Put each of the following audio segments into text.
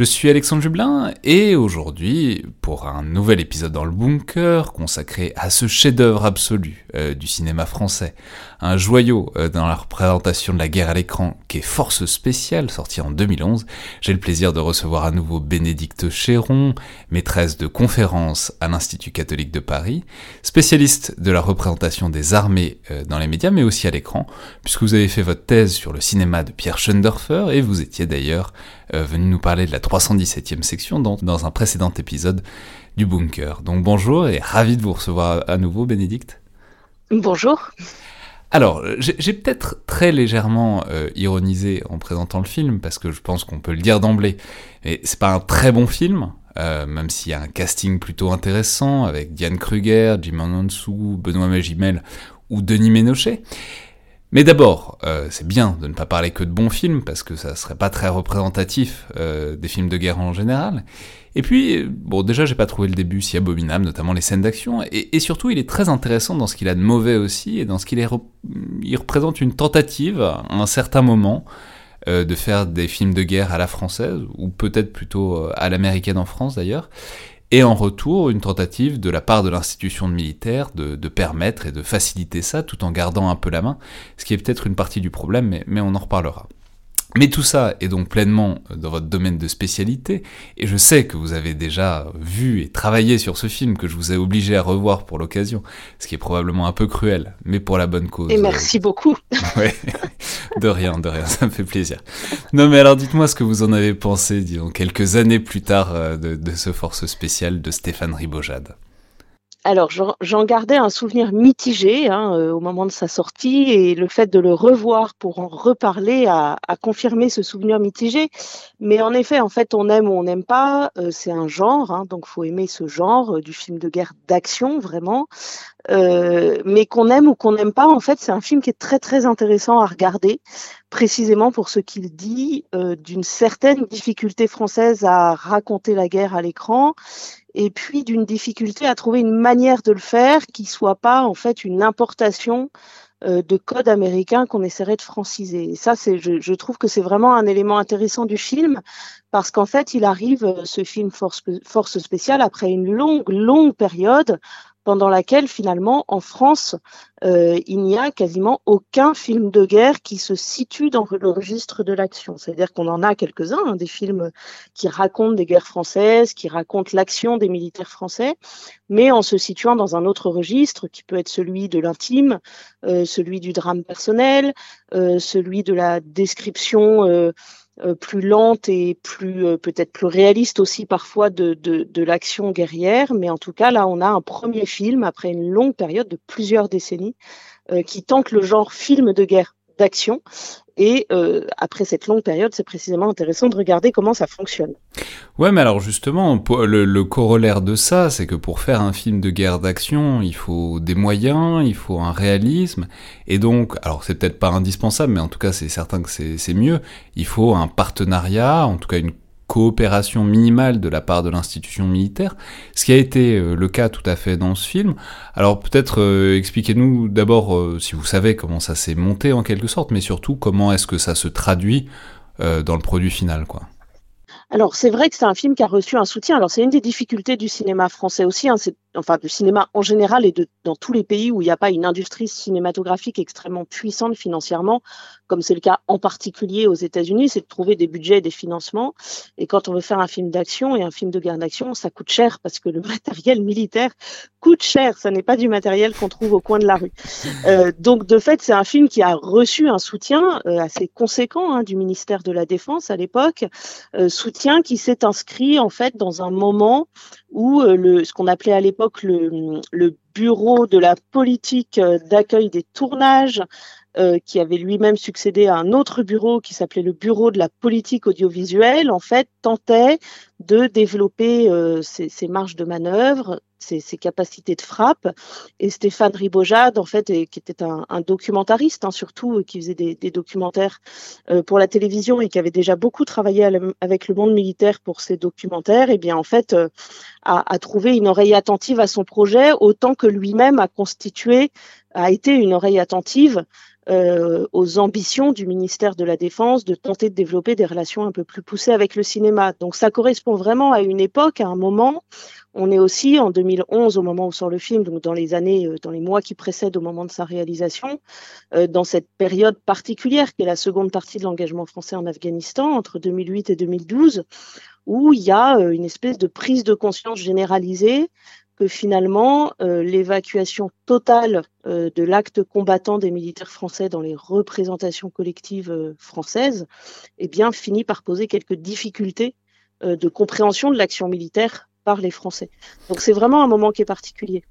Je suis Alexandre Jublin et aujourd'hui, pour un nouvel épisode dans le bunker consacré à ce chef-d'œuvre absolu euh, du cinéma français, un joyau euh, dans la représentation de la guerre à l'écran qui est Force spéciale, sorti en 2011, j'ai le plaisir de recevoir à nouveau Bénédicte Chéron, maîtresse de conférence à l'Institut catholique de Paris, spécialiste de la représentation des armées euh, dans les médias mais aussi à l'écran, puisque vous avez fait votre thèse sur le cinéma de Pierre Schoendorfer et vous étiez d'ailleurs venu nous parler de la 317e section dans, dans un précédent épisode du Bunker. Donc bonjour et ravi de vous recevoir à nouveau, Bénédicte. Bonjour. Alors, j'ai peut-être très légèrement euh, ironisé en présentant le film, parce que je pense qu'on peut le dire d'emblée, mais c'est pas un très bon film, euh, même s'il y a un casting plutôt intéressant, avec Diane Kruger, Jim Anonsu, Benoît Magimel ou Denis Ménochet. Mais d'abord, euh, c'est bien de ne pas parler que de bons films, parce que ça serait pas très représentatif euh, des films de guerre en général. Et puis, bon, déjà, j'ai pas trouvé le début si abominable, notamment les scènes d'action, et, et, surtout, il est très intéressant dans ce qu'il a de mauvais aussi, et dans ce qu'il est, il représente une tentative, à un certain moment, euh, de faire des films de guerre à la française, ou peut-être plutôt euh, à l'américaine en France d'ailleurs, et en retour une tentative de la part de l'institution militaire de, permettre et de faciliter ça tout en gardant un peu la main, ce qui est peut-être une partie du problème, mais on en reparlera. Mais tout ça est donc pleinement dans votre domaine de spécialité, et je sais que vous avez déjà vu et travaillé sur ce film que je vous ai obligé à revoir pour l'occasion, ce qui est probablement un peu cruel, mais pour la bonne cause. Et merci beaucoup. ouais, de rien, de rien, ça me fait plaisir. Non mais alors dites-moi ce que vous en avez pensé, disons, quelques années plus tard euh, de, de ce Force spéciale de Stéphane Ribojade alors, j'en gardais un souvenir mitigé hein, euh, au moment de sa sortie et le fait de le revoir pour en reparler a, a, confirmé ce souvenir mitigé. Mais en effet, en fait, on aime ou on n'aime pas, euh, c'est un genre, hein, donc faut aimer ce genre euh, du film de guerre d'action vraiment. Euh, mais qu'on aime ou qu'on n'aime pas, en fait, c'est un film qui est très très intéressant à regarder, précisément pour ce qu'il dit euh, d'une certaine difficulté française à raconter la guerre à l'écran et puis d'une difficulté à trouver une manière de le faire qui soit pas en fait une importation euh, de code américain qu'on essaierait de franciser. Et ça, je, trouve que c'est vraiment un élément intéressant du film parce qu'en fait, il arrive, euh, ce film Force, Force spéciale, après une longue, longue période pendant laquelle finalement en France, euh, il n'y a quasiment aucun film de guerre qui se situe dans le registre de l'action. C'est-à-dire qu'on en a quelques-uns, hein, des films qui racontent des guerres françaises, qui racontent l'action des militaires français, mais en se situant dans un autre registre qui peut être celui de l'intime, euh, celui du drame personnel, euh, celui de la description plus lente et plus euh, peut-être plus réaliste aussi parfois de, de, de l'action guerrière. Mais en tout cas, là, on a un premier film après une longue période de plusieurs décennies euh, qui tente le genre film de guerre d'action. Et euh, après cette longue période, c'est précisément intéressant de regarder comment ça fonctionne. Ouais, mais alors justement, le, le corollaire de ça, c'est que pour faire un film de guerre d'action, il faut des moyens, il faut un réalisme, et donc, alors c'est peut-être pas indispensable, mais en tout cas c'est certain que c'est mieux, il faut un partenariat, en tout cas une coopération minimale de la part de l'institution militaire, ce qui a été euh, le cas tout à fait dans ce film. Alors peut-être euh, expliquez-nous d'abord euh, si vous savez comment ça s'est monté en quelque sorte, mais surtout comment est-ce que ça se traduit dans le produit final, quoi. Alors c'est vrai que c'est un film qui a reçu un soutien. Alors c'est une des difficultés du cinéma français aussi, hein, enfin du cinéma en général et dans tous les pays où il n'y a pas une industrie cinématographique extrêmement puissante financièrement, comme c'est le cas en particulier aux États-Unis, c'est de trouver des budgets et des financements. Et quand on veut faire un film d'action et un film de guerre d'action, ça coûte cher parce que le matériel militaire coûte cher. Ça n'est pas du matériel qu'on trouve au coin de la rue. Euh, donc de fait, c'est un film qui a reçu un soutien euh, assez conséquent hein, du ministère de la Défense à l'époque, euh, soutien qui s'est inscrit en fait dans un moment où ce qu'on appelait à l'époque le, bureau de la politique euh, d'accueil des tournages, euh, qui avait lui-même succédé à un autre bureau qui s'appelait le bureau de la politique audiovisuelle, en fait, tentait de développer euh, ces, ces, marges de manœuvre ses, capacités de frappe. Et Stéphane Ribojade, en fait, qui était un, documentariste, hein, surtout, qui faisait des, documentaires pour la télévision et qui avait déjà beaucoup travaillé avec le monde militaire pour ses documentaires, et eh bien, en fait, a, a trouvé une oreille attentive à son projet, autant que lui-même a constitué, a été une oreille attentive euh, aux ambitions du ministère de la Défense de tenter de développer des relations un peu plus poussées avec le cinéma. Donc ça correspond vraiment à une époque, à un moment. On est aussi en 2011 au moment où sort le film, donc dans les années, euh, dans les mois qui précèdent au moment de sa réalisation, euh, dans cette période particulière qui est la seconde partie de l'engagement français en Afghanistan entre 2008 et 2012, où il y a une espèce de prise de conscience généralisée finalement, euh, l'évacuation totale euh, de l'acte combattant des militaires français dans les représentations collectives euh, françaises, eh bien, finit par poser quelques difficultés de compréhension de l'action militaire par les Français. Donc c'est vraiment un moment qui est particulier.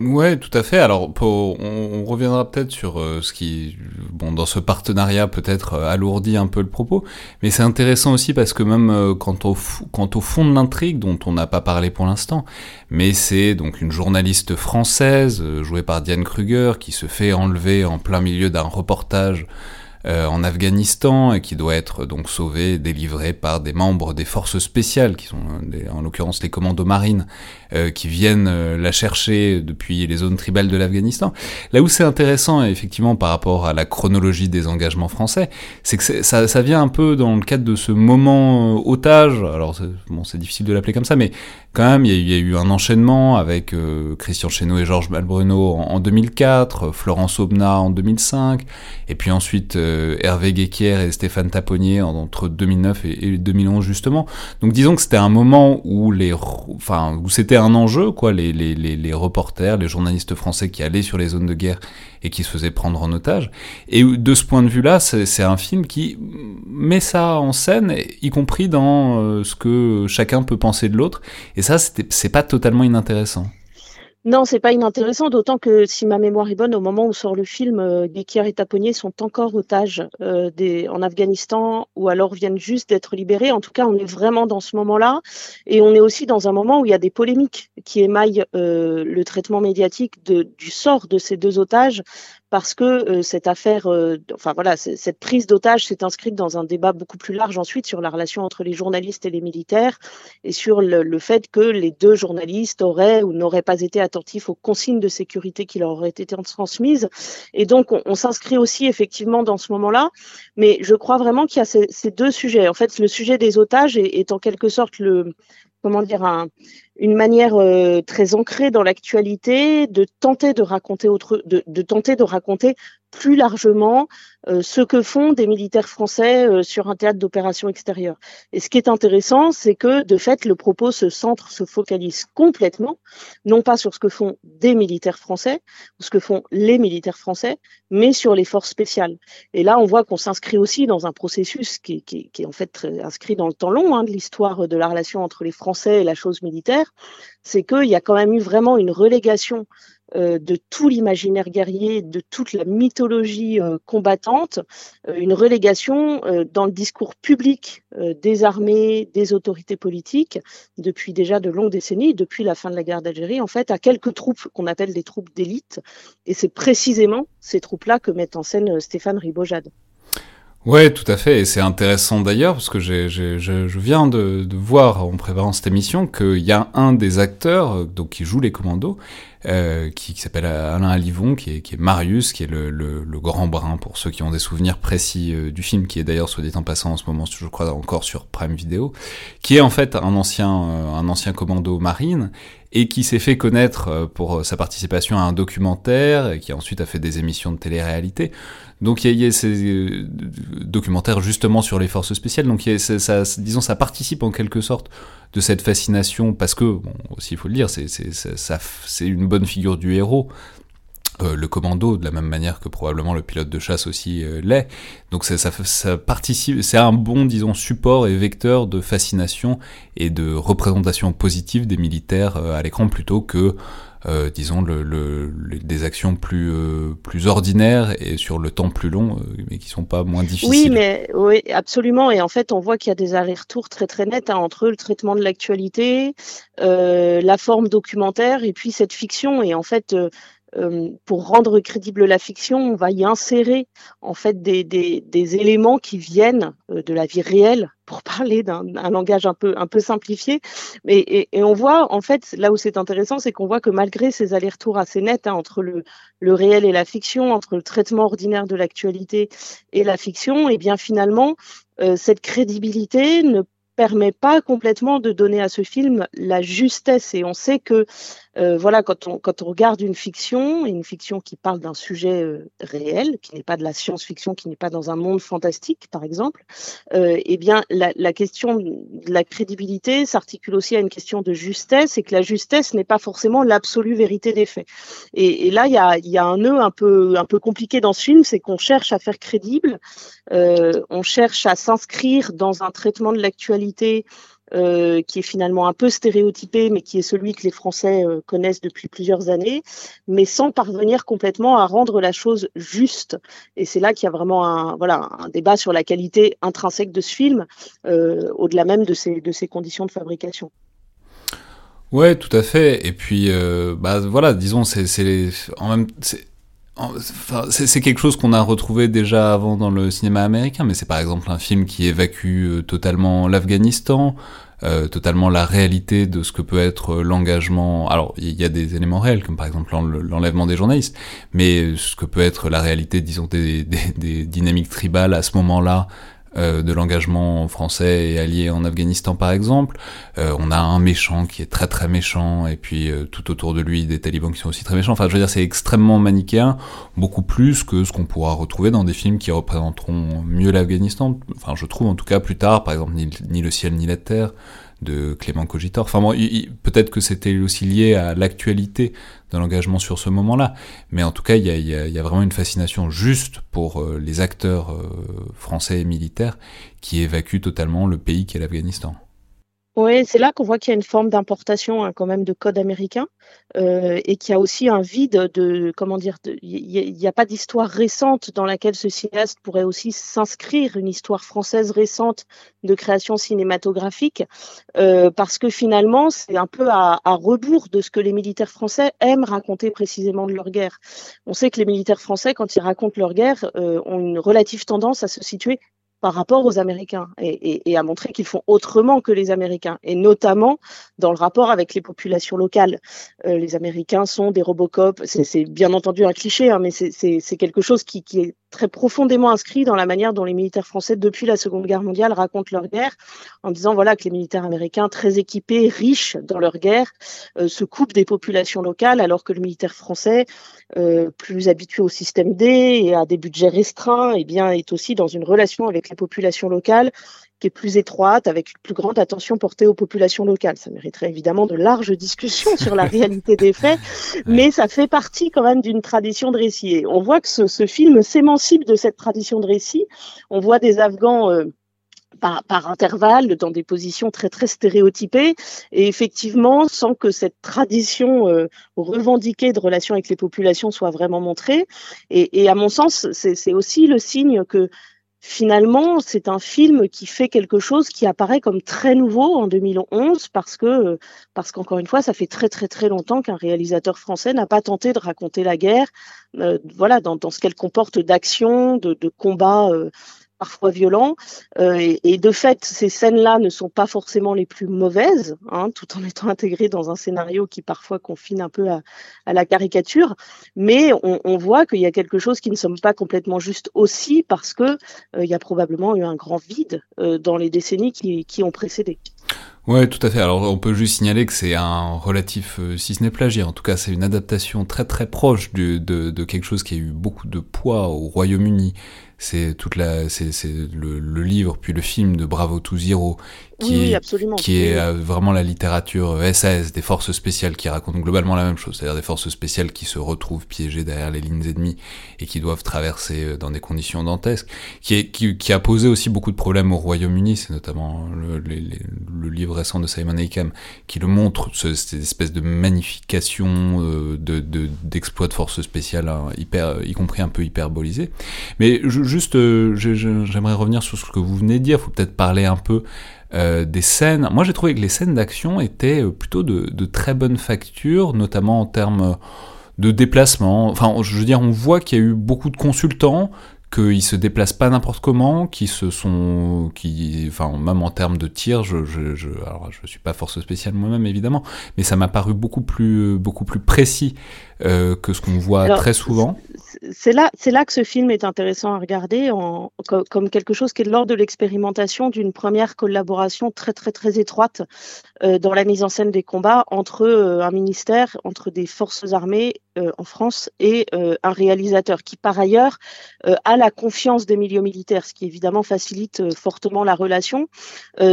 Ouais, tout à fait. Alors, on, reviendra peut-être sur euh, ce qui, bon, dans ce partenariat peut-être euh, alourdit un peu le propos, mais c'est intéressant aussi parce que même euh, quant, au, fond de l'intrigue, dont on n'a pas parlé pour l'instant, mais c'est donc une journaliste française jouée par Diane Kruger qui se fait enlever en plein milieu d'un reportage en Afghanistan et qui doit être donc sauvé, délivré par des membres des forces spéciales, qui sont en l'occurrence les commandos marines, euh, qui viennent euh, la chercher depuis les zones tribales de l'Afghanistan. Là où c'est intéressant, effectivement, par rapport à la chronologie des engagements français, c'est que ça, vient un peu dans le cadre de ce moment otage. Alors bon, c'est difficile de l'appeler comme ça, mais quand même, il y, a eu un enchaînement avec Christian Chesneau et Georges Malbruno en, 2004, Florence Aubenas en 2005, et puis ensuite euh, Hervé Guéquière et Stéphane Taponnier entre 2009 et, 2011 justement. Donc disons que c'était un moment où les, enfin où c'était un enjeu quoi, les, les, les, reporters, les journalistes français qui allaient sur les zones de guerre et qui se faisaient prendre en otage. Et de ce point de vue-là, c'est un film qui met ça en scène, y compris dans euh, ce que chacun peut penser de l'autre. Et ça, c'est pas totalement inintéressant. Non, c'est pas inintéressant, d'autant que si ma mémoire est bonne, au moment où sort le film, euh, et Taponnier sont encore otages euh, en Afghanistan ou alors viennent juste d'être libérés. En tout cas, on est vraiment dans ce moment-là. Et on est aussi dans un moment où il y a des polémiques qui émaillent euh, le traitement médiatique du sort de ces deux otages parce que euh, cette affaire, euh, enfin voilà, cette prise d'otage s'est inscrite dans un débat beaucoup plus large ensuite sur la relation entre les journalistes et les militaires et sur le, fait que les deux journalistes auraient ou n'auraient pas été attentifs aux consignes de sécurité qui leur auraient été transmises. Et donc, on, s'inscrit aussi effectivement dans ce moment-là. Mais je crois vraiment qu'il y a ces, deux sujets. En fait, le sujet des otages est en quelque sorte le, comment dire, un, une manière euh, très ancrée dans l'actualité de tenter de raconter autre, de, de, tenter de raconter plus largement euh, ce que font des militaires français euh, sur un théâtre d'opération extérieure. Et ce qui est intéressant, c'est que de fait, le propos se centre, se focalise complètement, non pas sur ce que font des militaires français ou ce que font les militaires français, mais sur les forces spéciales. Et là, on voit qu'on s'inscrit aussi dans un processus qui, qui, qui, est en fait inscrit dans le temps long hein, de l'histoire de la relation entre les Français et la chose militaire. C'est qu'il y a quand même eu vraiment une relégation euh, de tout l'imaginaire guerrier, de toute la mythologie euh, combattante, euh, une relégation dans le discours public des armées, des autorités politiques, depuis déjà de longues décennies, depuis la fin de la guerre d'Algérie, en fait, à quelques troupes qu'on appelle des troupes d'élite. Et c'est précisément ces troupes-là que met en scène Stéphane Ribojade. Ouais, tout à fait, et c'est intéressant d'ailleurs parce que j'ai, je, je, viens de, de, voir en préparant cette émission qu'il y a un des acteurs donc qui joue les commandos euh, qui, qui s'appelle Alain Alivon, qui est, qui est Marius, qui est le, le, le, grand brun pour ceux qui ont des souvenirs précis euh, du film, qui est d'ailleurs soit dit en passant en ce moment, je crois encore sur Prime Video, qui est en fait un ancien, euh, un ancien commando marine et qui s'est fait connaître pour sa participation à un documentaire, et qui ensuite a fait des émissions de télé-réalité. Donc il y, a, ces documentaires justement sur les forces spéciales. Donc y a, ça, disons, ça participe en quelque sorte de cette fascination parce que, bon, aussi il faut le dire, c'est une bonne figure du héros euh, le commando de la même manière que probablement le pilote de chasse aussi euh, l'est. Donc ça, ça, ça participe, c'est un bon disons support et vecteur de fascination et de représentation positive des militaires euh, à l'écran plutôt que euh, disons le, le, des actions plus plus ordinaires et sur le temps plus long mais qui sont pas moins difficiles. Oui mais oui absolument et en fait on voit qu'il y a des allers-retours très très nets hein, entre le traitement de l'actualité, la forme documentaire et puis cette fiction et en fait euh, pour rendre crédible la fiction, on va y insérer en fait des, éléments qui viennent euh, de la vie réelle, pour parler d'un langage un peu simplifié. Et, on voit en fait là où c'est intéressant, c'est qu'on voit que malgré ces allers-retours assez nets hein, entre le, le réel et la fiction, entre le traitement ordinaire de l'actualité et la fiction, et eh bien finalement euh, cette crédibilité ne permet pas complètement de donner à ce film la justesse. Et on sait que, euh, voilà, quand on, quand on regarde une fiction, une fiction qui parle d'un sujet euh, réel, qui n'est pas de la science-fiction, qui n'est pas dans un monde fantastique, par exemple, euh, eh bien, la, question de la crédibilité s'articule aussi à une question de justesse, et que la justesse n'est pas forcément l'absolue vérité des faits. Et, et là, il y a, y a, un nœud un peu, un peu compliqué dans ce film, c'est qu'on cherche à faire crédible, euh, on cherche à s'inscrire dans un traitement de l'actualité euh, qui est finalement un peu stéréotypé, mais qui est celui que les Français euh, connaissent depuis plusieurs années, mais sans parvenir complètement à rendre la chose juste. Et c'est là qu'il y a vraiment un, voilà, un débat sur la qualité intrinsèque de ce film, euh, au-delà même de ses, de ses conditions de fabrication. Ouais, tout à fait. Et puis, bah voilà, disons, c'est, c'est en même, c'est quelque chose qu'on a retrouvé déjà avant dans le cinéma américain, mais c'est par exemple un film qui évacue euh, totalement l'Afghanistan, euh, totalement la réalité de ce que peut être l'engagement. Alors, il y a des éléments réels, comme par exemple l'enlèvement des journalistes, mais ce que peut être la réalité, disons, des, des dynamiques tribales à ce moment-là, euh, de l'engagement français et allié en Afghanistan par exemple. Euh, on a un méchant qui est très très méchant et puis euh, tout autour de lui des talibans qui sont aussi très méchants. Enfin je veux dire c'est extrêmement manichéen, beaucoup plus que ce qu'on pourra retrouver dans des films qui représenteront mieux l'Afghanistan. Enfin je trouve en tout cas plus tard par exemple ni, ni le ciel ni la terre de Clément Cogitor. Enfin, bon, peut-être que c'était aussi lié à l'actualité de l'engagement sur ce moment-là, mais en tout cas, il y a, vraiment une fascination juste pour euh, les acteurs euh, français et militaires qui évacuent totalement le pays qu'est l'Afghanistan. Oui, c'est là qu'on voit qu'il y a une forme d'importation hein, quand même de code américain euh, et qu'il y a aussi un vide de comment dire, il n'y a, a, pas d'histoire récente dans laquelle ce cinéaste pourrait aussi s'inscrire une histoire française récente de création cinématographique euh, parce que finalement c'est un peu à, à, rebours de ce que les militaires français aiment raconter précisément de leur guerre. On sait que les militaires français quand ils racontent leur guerre euh, ont une relative tendance à se situer par rapport aux Américains et, et, et à montrer qu'ils font autrement que les Américains, et notamment dans le rapport avec les populations locales. Euh, les Américains sont des Robocop, c'est bien entendu un cliché, hein, mais c'est quelque chose qui, qui est très profondément inscrit dans la manière dont les militaires français, depuis la Seconde Guerre mondiale, racontent leur guerre, en disant voilà que les militaires américains, très équipés, riches dans leur guerre, euh, se coupent des populations locales, alors que le militaire français, euh, plus habitué au système D et à des budgets restreints, eh bien, est aussi dans une relation avec les populations locales qui est plus étroite, avec une plus grande attention portée aux populations locales. Ça mériterait évidemment de larges discussions sur la réalité des faits, mais ça fait partie quand même d'une tradition de récit. Et on voit que ce, ce film s'émancipe de cette tradition de récit. On voit des Afghans euh, par, par, intervalle, dans des positions très très stéréotypées, et effectivement, sans que cette tradition euh, revendiquée de relation avec les populations soit vraiment montrée. Et, et à mon sens, c'est aussi le signe que finalement, c'est un film qui fait quelque chose qui apparaît comme très nouveau en 2011 parce que, parce qu'encore une fois, ça fait très très très longtemps qu'un réalisateur français n'a pas tenté de raconter la guerre, euh, voilà, dans, dans ce qu'elle comporte d'action, de, de combat. Euh, parfois violents. Euh, et, de fait, ces scènes-là ne sont pas forcément les plus mauvaises, hein, tout en étant intégrées dans un scénario qui parfois confine un peu à, la caricature. Mais on, voit qu'il y a quelque chose qui ne semble pas complètement juste aussi parce que euh, il y a probablement eu un grand vide euh, dans les décennies qui, ont précédé. Ouais, tout à fait. Alors on peut juste signaler que c'est un relatif, euh, si ce n'est plagiat, en tout cas c'est une adaptation très très proche de, quelque chose qui a eu beaucoup de poids au Royaume-Uni. C'est toute la, c'est le, le, livre puis le film de Bravo to Zero qui est, qui est euh, vraiment la littérature SAS euh, des forces spéciales qui raconte globalement la même chose, c'est-à-dire des forces spéciales qui se retrouvent piégées derrière les lignes ennemies et qui doivent traverser euh, dans des conditions dantesques, qui, est, qui, qui a posé aussi beaucoup de problèmes au Royaume-Uni, c'est notamment le, le, livre récent de Simon Akam qui le montre, cette espèce de magnification de d'exploits de, forces spéciales, hein, hyper, y compris un peu hyperbolisés. Mais juste, j'aimerais revenir sur ce que vous venez de dire, faut peut-être parler un peu euh, des scènes. Moi, j'ai trouvé que les scènes d'action étaient euh, plutôt de, très bonne facture, notamment en termes de déplacement. Enfin, je veux dire, on voit qu'il y a eu beaucoup de consultants, qu'ils se déplacent pas n'importe comment, qui se sont, qui, enfin, même en termes de tir, je, je, je, alors, je suis pas force spéciale moi-même évidemment, mais ça m'a paru beaucoup plus, beaucoup plus précis euh, que ce qu'on voit très souvent c'est là, c'est là que ce film est intéressant à regarder en, comme, quelque chose qui est lors de l'expérimentation d'une première collaboration très très très étroite euh, dans la mise en scène des combats entre euh, un ministère, entre des forces armées euh, en France et un réalisateur qui par ailleurs a la confiance des milieux militaires, ce qui évidemment facilite fortement la relation.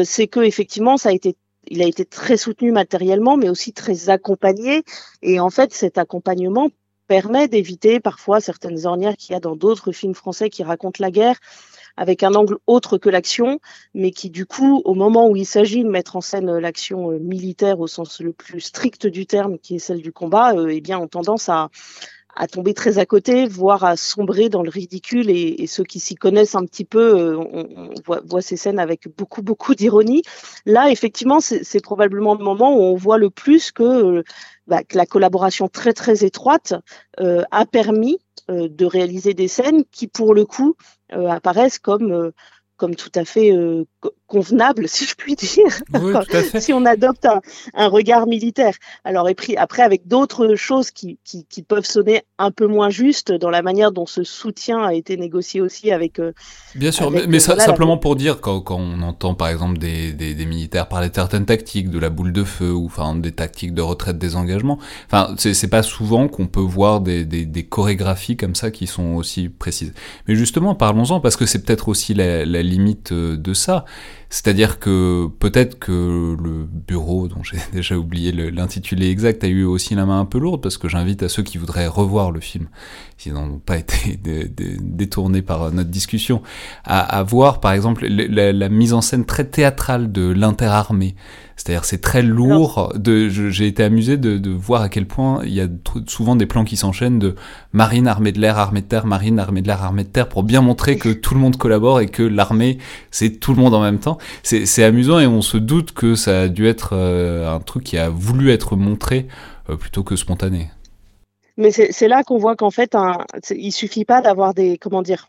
c'est que effectivement ça a été il a été très soutenu matériellement, mais aussi très accompagné. Et en fait, cet accompagnement permet d'éviter parfois certaines ornières qu'il y a dans d'autres films français qui racontent la guerre avec un angle autre que l'action, mais qui du coup, au moment où il s'agit de mettre en scène l'action euh, militaire au sens le plus strict du terme, qui est celle du combat, euh, eh bien, ont tendance à, à tomber très à côté, voire à sombrer dans le ridicule. Et, ceux qui s'y connaissent un petit peu euh, on, voit, ces scènes avec beaucoup, beaucoup d'ironie. Là, effectivement, c'est probablement le moment où on voit le plus que, bah, que la collaboration très, très étroite euh, a permis euh, de réaliser des scènes qui, pour le coup, apparaissent comme comme tout à fait euh, convenable, si je puis dire, si on adopte un, regard militaire. Alors, et puis, après, avec d'autres choses qui, qui, peuvent sonner un peu moins justes dans la manière dont ce soutien a été négocié aussi avec. Euh, Bien sûr, mais, simplement pour dire, quand, quand, on entend par exemple des, des, des, militaires parler de certaines tactiques, de la boule de feu, ou enfin des tactiques de retraite des engagements, enfin, c'est pas souvent qu'on peut voir des, des, des, chorégraphies comme ça qui sont aussi précises. Mais justement, parlons-en, parce que c'est peut-être aussi la, la limite euh, de ça. C'est-à-dire que peut-être que le bureau, dont j'ai déjà oublié l'intitulé exact, a eu aussi la main un peu lourde, parce que j'invite à ceux qui voudraient revoir le film, s'ils n'ont pas été détournés par notre discussion, à, voir par exemple la, mise en scène très théâtrale de l'interarmée. C'est-à-dire c'est très lourd. De, j'ai été amusé de, de, voir à quel point il y a souvent des plans qui s'enchaînent de marine, armée de l'air, armée de terre, marine, armée de l'air, armée de terre, pour bien montrer que tout le monde collabore et que l'armée c'est tout le monde en même temps. C'est amusant et on se doute que ça a dû être euh, un truc qui a voulu être montré euh, plutôt que spontané. Mais c'est là qu'on voit qu'en fait, un, il suffit pas d'avoir des comment dire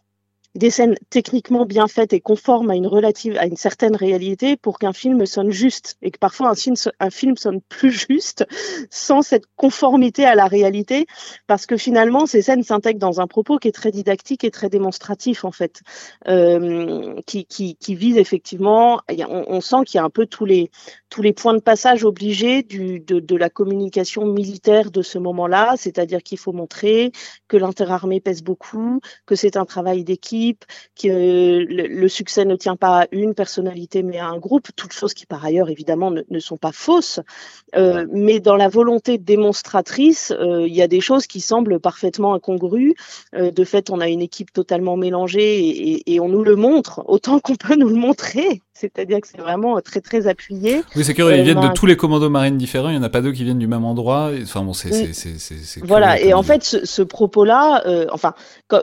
des scènes techniquement bien faites et conformes à une relative, à une certaine réalité pour qu'un film sonne juste et que parfois un film, un film sonne plus juste sans cette conformité à la réalité parce que finalement ces scènes s'intègrent dans un propos qui est très didactique et très démonstratif en fait, euh, qui, qui, vise effectivement, on, on sent qu'il y a un peu tous les tous les points de passage obligés du, de, de la communication militaire de ce moment-là, c'est-à-dire qu'il faut montrer que l'interarmée pèse beaucoup, que c'est un travail d'équipe que le, succès ne tient pas à une personnalité mais à un groupe, toutes choses qui par ailleurs évidemment ne, sont pas fausses. Euh, mais dans la volonté démonstratrice, euh, il y a des choses qui semblent parfaitement incongrues. Euh, de fait, on a une équipe totalement mélangée et on nous le montre autant qu'on peut nous le montrer c'est-à-dire que c'est vraiment très très appuyé. Oui, c'est curieux, ils viennent de tous les commandos marines différents, il n'y en a pas deux qui viennent du même endroit. Enfin bon, c'est. Voilà, et en fait, ce, propos-là, euh, enfin,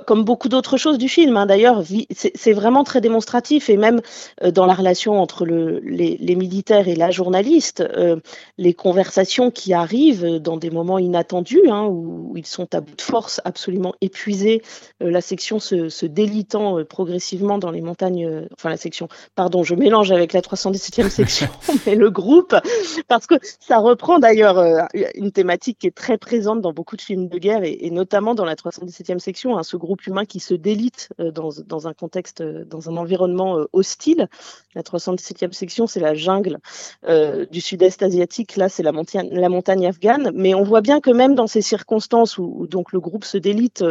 comme beaucoup d'autres choses du film, hein, d'ailleurs, c'est vraiment très démonstratif, et même euh, dans la relation entre le, les, militaires et la journaliste, euh, les conversations qui arrivent dans des moments inattendus, hein, où, ils sont à bout de force, absolument épuisés, la section se, se délitant progressivement dans les montagnes, enfin la section, pardon, je mélange avec la 317e section, mais le groupe, parce que ça reprend d'ailleurs euh, une thématique qui est très présente dans beaucoup de films de guerre et, notamment dans la 317e section, hein, ce groupe humain qui se délite euh, dans, un contexte, dans un environnement hostile. La 317e section, c'est la jungle du sud-est asiatique. Là, c'est la montagne, la montagne afghane. Mais on voit bien que même dans ces circonstances où, où donc le groupe se délite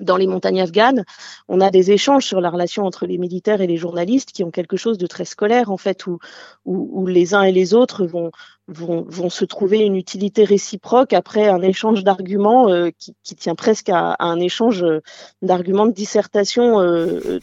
dans les montagnes afghanes, on a des échanges sur la relation entre les militaires et les journalistes qui ont quelque chose de très scolaire, en fait, où, où, où les uns et les autres vont, vont, vont, se trouver une utilité réciproque après un échange d'arguments euh, qui, qui, tient presque à, à un échange euh, d'arguments de dissertation euh,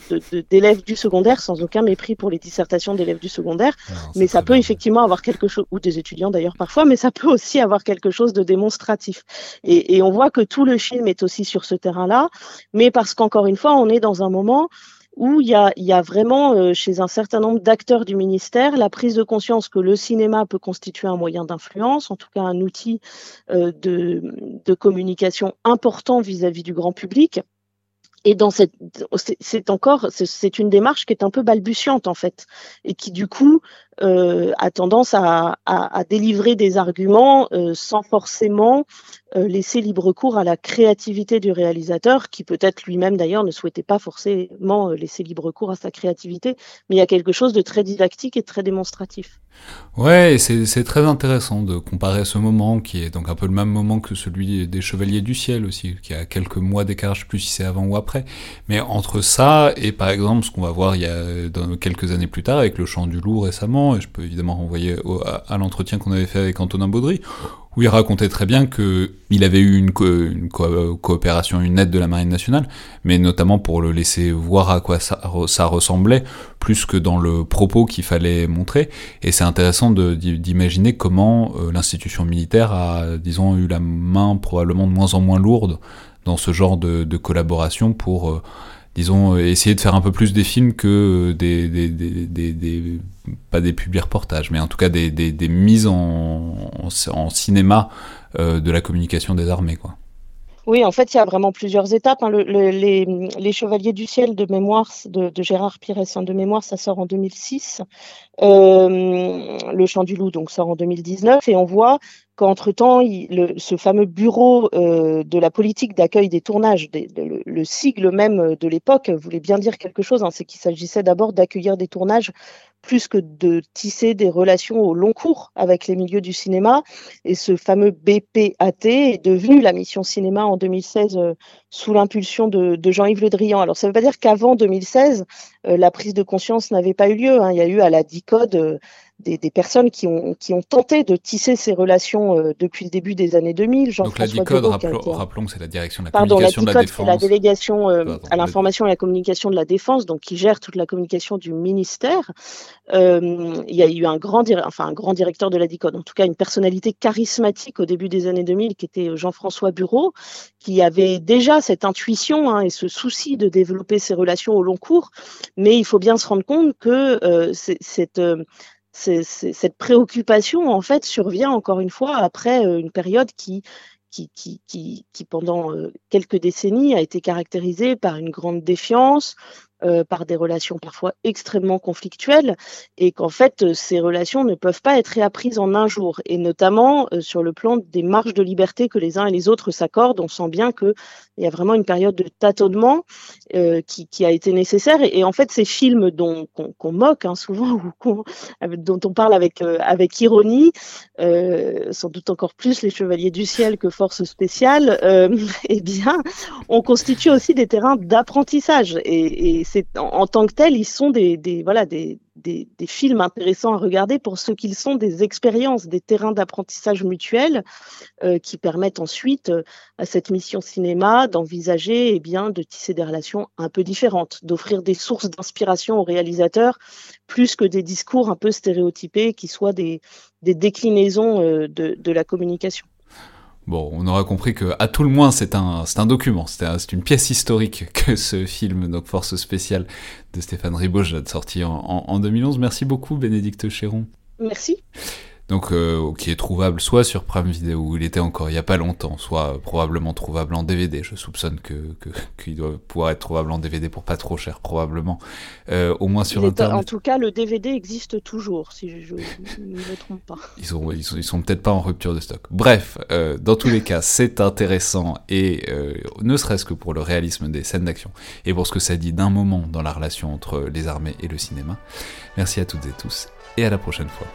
d'élèves de, du secondaire, sans aucun mépris pour les dissertations d'élèves du secondaire. Non, mais ça peut bien. effectivement avoir quelque chose, ou des étudiants d'ailleurs parfois, mais ça peut aussi avoir quelque chose de démonstratif. Et, et on voit que tout le film est aussi sur ce terrain-là, mais parce qu'encore une fois, on est dans un moment où il y a, y a vraiment euh, chez un certain nombre d'acteurs du ministère la prise de conscience que le cinéma peut constituer un moyen d'influence, en tout cas un outil euh, de, de, communication important vis-à-vis -vis du grand public. Et dans cette, c'est encore, c'est une démarche qui est un peu balbutiante en fait, et qui du coup euh, a tendance à, délivrer des arguments euh, sans forcément euh, laisser libre cours à la créativité du réalisateur, qui peut-être lui-même d'ailleurs ne souhaitait pas forcément laisser libre cours à sa créativité, mais il y a quelque chose de très didactique et très démonstratif. Ouais, c'est très intéressant de comparer ce moment, qui est donc un peu le même moment que celui des Chevaliers du Ciel aussi, qui a quelques mois d'écart, je sais plus si c'est avant ou après, mais entre ça et par exemple ce qu'on va voir il y a quelques années plus tard avec le Chant du Loup récemment, et je peux évidemment renvoyer à, l'entretien qu'on avait fait avec Antonin Baudry, où il racontait très bien que il avait eu une, co une co coopération, une aide de la Marine nationale, mais notamment pour le laisser voir à quoi ça, ressemblait, plus que dans le propos qu'il fallait montrer. Et c'est intéressant d'imaginer comment euh, l'institution militaire a, disons, eu la main probablement de moins en moins lourde dans ce genre de, de collaboration pour euh, disons, euh, essayer de faire un peu plus des films que des, des, des, des, des pas des publics reportages, mais en tout cas des mises en, en, en cinéma euh, de la communication des armées, quoi. Oui, en fait, il y a vraiment plusieurs étapes. Hein. Le, le, les, Chevaliers du Ciel de mémoire de, Gérard Pires de mémoire, ça sort en 2006. Euh, le Chant du Loup donc sort en 2019 et on voit qu'entre-temps, ce fameux bureau euh, de la politique d'accueil des tournages, le, le, sigle même de l'époque, voulait bien dire quelque chose. Hein, C'est qu'il s'agissait d'abord d'accueillir des tournages plus que de tisser des relations au long cours avec les milieux du cinéma. Et ce fameux BPAT est devenu la mission cinéma en 2016 euh, sous l'impulsion de, Jean-Yves Le Drian. Alors ça ne veut pas dire qu'avant 2016, euh, la prise de conscience n'avait pas eu lieu. Hein. Il y a eu à la DICODE euh, des, des, personnes qui ont, qui ont tenté de tisser ces relations euh, depuis le début des années 2000. Donc la DICODE, rappelons, été... rappelons, que c'est la direction de la Pardon, communication la DICODE, de la défense. la délégation euh, Pardon, à l'information et à la communication de la défense, donc qui gère toute la communication du ministère. Euh, il y a eu un grand, enfin, un grand directeur de la DICODE, en tout cas une personnalité charismatique au début des années 2000, qui était Jean-François Bureau, qui avait déjà cette intuition hein, et ce souci de développer ces relations au long cours. Mais il faut bien se rendre compte que euh, cette euh, c'est, c'est, cette préoccupation, en fait, survient encore une fois après euh, une période qui, qui, qui, qui, qui pendant euh, quelques décennies, a été caractérisée par une grande défiance, euh, par des relations parfois extrêmement conflictuelles et qu'en fait euh, ces relations ne peuvent pas être réapprises en un jour. Et notamment euh, sur le plan des marges de liberté que les uns et les autres s'accordent on sent bien que il y a vraiment une période de tâtonnement qui, a été nécessaire. Et, en fait ces films dont qu'on qu moque hein, souvent ou dont on parle avec avec ironie sans doute encore plus les chevaliers du ciel que force spéciale eh bien on constitue aussi des terrains d'apprentissage. Et, en, tant que tels, ils sont des, films intéressants à regarder pour ce qu'ils sont des expériences, des terrains d'apprentissage mutuel euh, qui permettent ensuite euh, à cette mission cinéma d'envisager eh bien de tisser des relations un peu différentes, d'offrir des sources d'inspiration aux réalisateurs plus que des discours un peu stéréotypés qui soient des, déclinaisons euh, de la communication. Bon, on aura compris que, à tout le moins, c'est un, document, c'est, un, c'est une pièce historique que ce film, donc Force spéciale de Stéphane Ribauche, sorti en, en, en 2011. Merci beaucoup, Bénédicte Chéron. Merci. Donc euh, qui est trouvable soit sur Prime Video où il était encore il y a pas longtemps, soit probablement trouvable en DVD. Je soupçonne que qu'il doit pouvoir être trouvable en DVD pour pas trop cher probablement, euh, au moins sur internet. En tout cas, le DVD existe toujours, si je ne me trompe pas. Ils sont ils sont, ils sont peut-être pas en rupture de stock. Bref, euh, dans tous les cas, c'est intéressant et ne serait-ce que pour le réalisme des scènes d'action et pour ce que ça dit d'un moment dans la relation entre les armées et le cinéma. Merci à toutes et tous et à la prochaine fois.